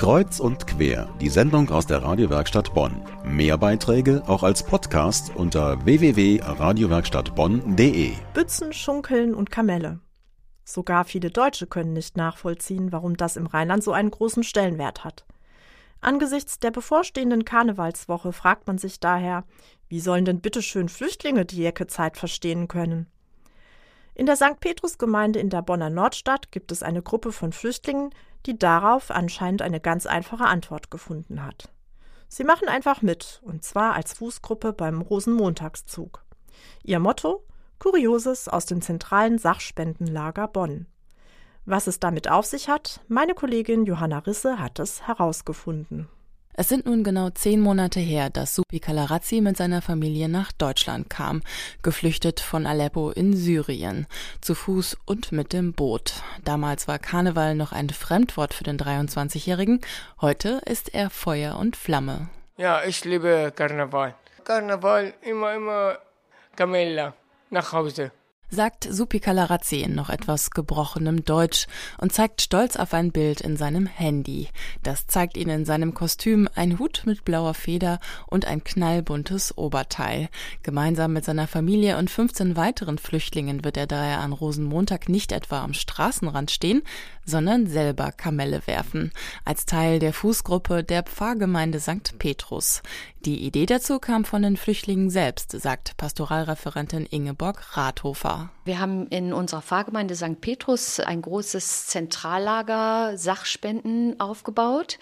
Kreuz und quer, die Sendung aus der Radiowerkstatt Bonn. Mehr Beiträge auch als Podcast unter www.radiowerkstattbonn.de. Bützen, Schunkeln und Kamelle. Sogar viele Deutsche können nicht nachvollziehen, warum das im Rheinland so einen großen Stellenwert hat. Angesichts der bevorstehenden Karnevalswoche fragt man sich daher, wie sollen denn bitteschön Flüchtlinge die Jeckezeit verstehen können? In der St. Petrus-Gemeinde in der Bonner Nordstadt gibt es eine Gruppe von Flüchtlingen, die darauf anscheinend eine ganz einfache Antwort gefunden hat. Sie machen einfach mit, und zwar als Fußgruppe beim Rosenmontagszug. Ihr Motto Kurioses aus dem zentralen Sachspendenlager Bonn. Was es damit auf sich hat, meine Kollegin Johanna Risse hat es herausgefunden. Es sind nun genau zehn Monate her, dass Supi Kalarazzi mit seiner Familie nach Deutschland kam, geflüchtet von Aleppo in Syrien, zu Fuß und mit dem Boot. Damals war Karneval noch ein Fremdwort für den 23-Jährigen, heute ist er Feuer und Flamme. Ja, ich liebe Karneval. Karneval immer, immer Camilla nach Hause sagt Supi Kalarazzi in noch etwas gebrochenem Deutsch und zeigt stolz auf ein Bild in seinem Handy. Das zeigt ihn in seinem Kostüm, ein Hut mit blauer Feder und ein knallbuntes Oberteil. Gemeinsam mit seiner Familie und 15 weiteren Flüchtlingen wird er daher an Rosenmontag nicht etwa am Straßenrand stehen, sondern selber Kamelle werfen, als Teil der Fußgruppe der Pfarrgemeinde St. Petrus. Die Idee dazu kam von den Flüchtlingen selbst, sagt Pastoralreferentin Ingeborg Rathofer. Wir haben in unserer Pfarrgemeinde St. Petrus ein großes Zentrallager Sachspenden aufgebaut.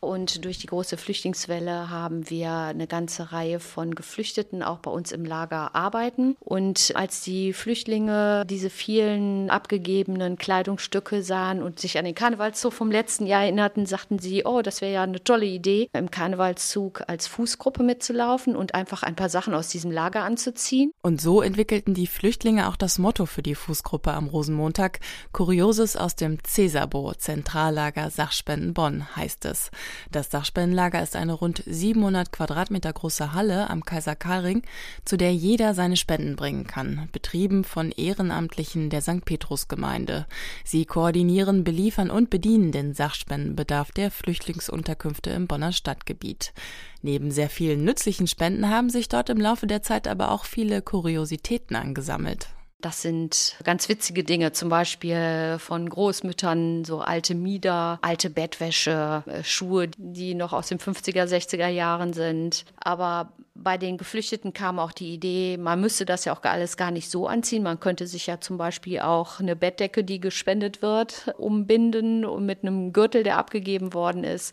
Und durch die große Flüchtlingswelle haben wir eine ganze Reihe von Geflüchteten auch bei uns im Lager arbeiten. Und als die Flüchtlinge diese vielen abgegebenen Kleidungsstücke sahen und sich an den Karnevalszug vom letzten Jahr erinnerten, sagten sie, oh, das wäre ja eine tolle Idee, im Karnevalszug als Fußgruppe mitzulaufen und einfach ein paar Sachen aus diesem Lager anzuziehen. Und so entwickelten die Flüchtlinge auch das Motto für die Fußgruppe am Rosenmontag. Kurioses aus dem Cesarbo, Zentrallager Sachspenden Bonn, heißt es. Das Sachspendenlager ist eine rund 700 Quadratmeter große Halle am Kaiser Karring, zu der jeder seine Spenden bringen kann, betrieben von Ehrenamtlichen der St. Petrus Gemeinde. Sie koordinieren, beliefern und bedienen den Sachspendenbedarf der Flüchtlingsunterkünfte im Bonner Stadtgebiet. Neben sehr vielen nützlichen Spenden haben sich dort im Laufe der Zeit aber auch viele Kuriositäten angesammelt. Das sind ganz witzige Dinge, zum Beispiel von Großmüttern, so alte Mieder, alte Bettwäsche, äh, Schuhe, die noch aus den 50er, 60er Jahren sind. Aber bei den Geflüchteten kam auch die Idee, man müsste das ja auch alles gar nicht so anziehen. Man könnte sich ja zum Beispiel auch eine Bettdecke, die gespendet wird, umbinden und mit einem Gürtel, der abgegeben worden ist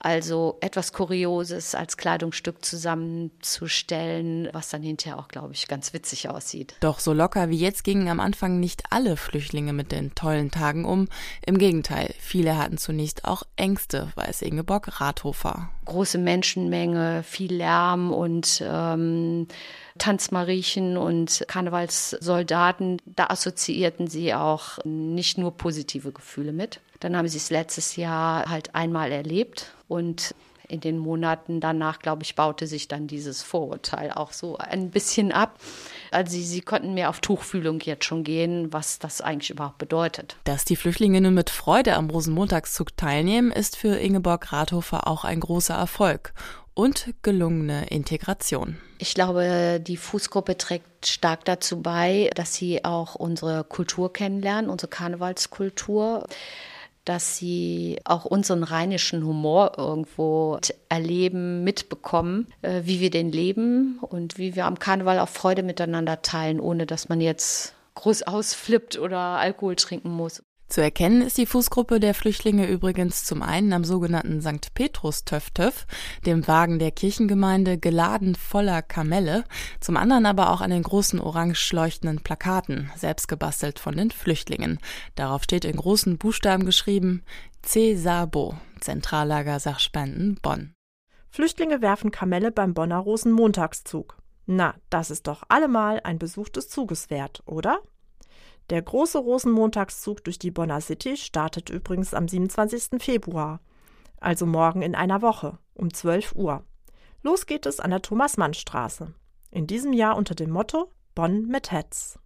also etwas Kurioses als Kleidungsstück zusammenzustellen, was dann hinterher auch, glaube ich, ganz witzig aussieht. Doch so locker wie jetzt gingen am Anfang nicht alle Flüchtlinge mit den tollen Tagen um. Im Gegenteil, viele hatten zunächst auch Ängste, weiß Ingeborg Rathofer. Große Menschenmenge, viel Lärm und ähm, Tanzmariechen und Karnevalssoldaten, da assoziierten sie auch nicht nur positive Gefühle mit. Dann haben sie es letztes Jahr halt einmal erlebt und in den Monaten danach, glaube ich, baute sich dann dieses Vorurteil auch so ein bisschen ab. Also sie, sie konnten mehr auf Tuchfühlung jetzt schon gehen, was das eigentlich überhaupt bedeutet. Dass die Flüchtlinge nun mit Freude am Rosenmontagszug teilnehmen, ist für Ingeborg Rathofer auch ein großer Erfolg und gelungene Integration. Ich glaube, die Fußgruppe trägt stark dazu bei, dass sie auch unsere Kultur kennenlernen, unsere Karnevalskultur dass sie auch unseren rheinischen Humor irgendwo erleben, mitbekommen, äh, wie wir den leben und wie wir am Karneval auch Freude miteinander teilen, ohne dass man jetzt groß ausflippt oder Alkohol trinken muss. Zu erkennen ist die Fußgruppe der Flüchtlinge übrigens zum einen am sogenannten St. Petrus Töftöf, dem Wagen der Kirchengemeinde geladen voller Kamelle, zum anderen aber auch an den großen orange leuchtenden Plakaten, selbst gebastelt von den Flüchtlingen. Darauf steht in großen Buchstaben geschrieben CESABO, Zentrallager Sachspenden Bonn. Flüchtlinge werfen Kamelle beim Bonner Rosenmontagszug. Na, das ist doch allemal ein Besuch des Zuges wert, oder? Der große Rosenmontagszug durch die Bonner City startet übrigens am 27. Februar, also morgen in einer Woche, um 12 Uhr. Los geht es an der Thomas-Mann-Straße. In diesem Jahr unter dem Motto Bonn mit Hetz.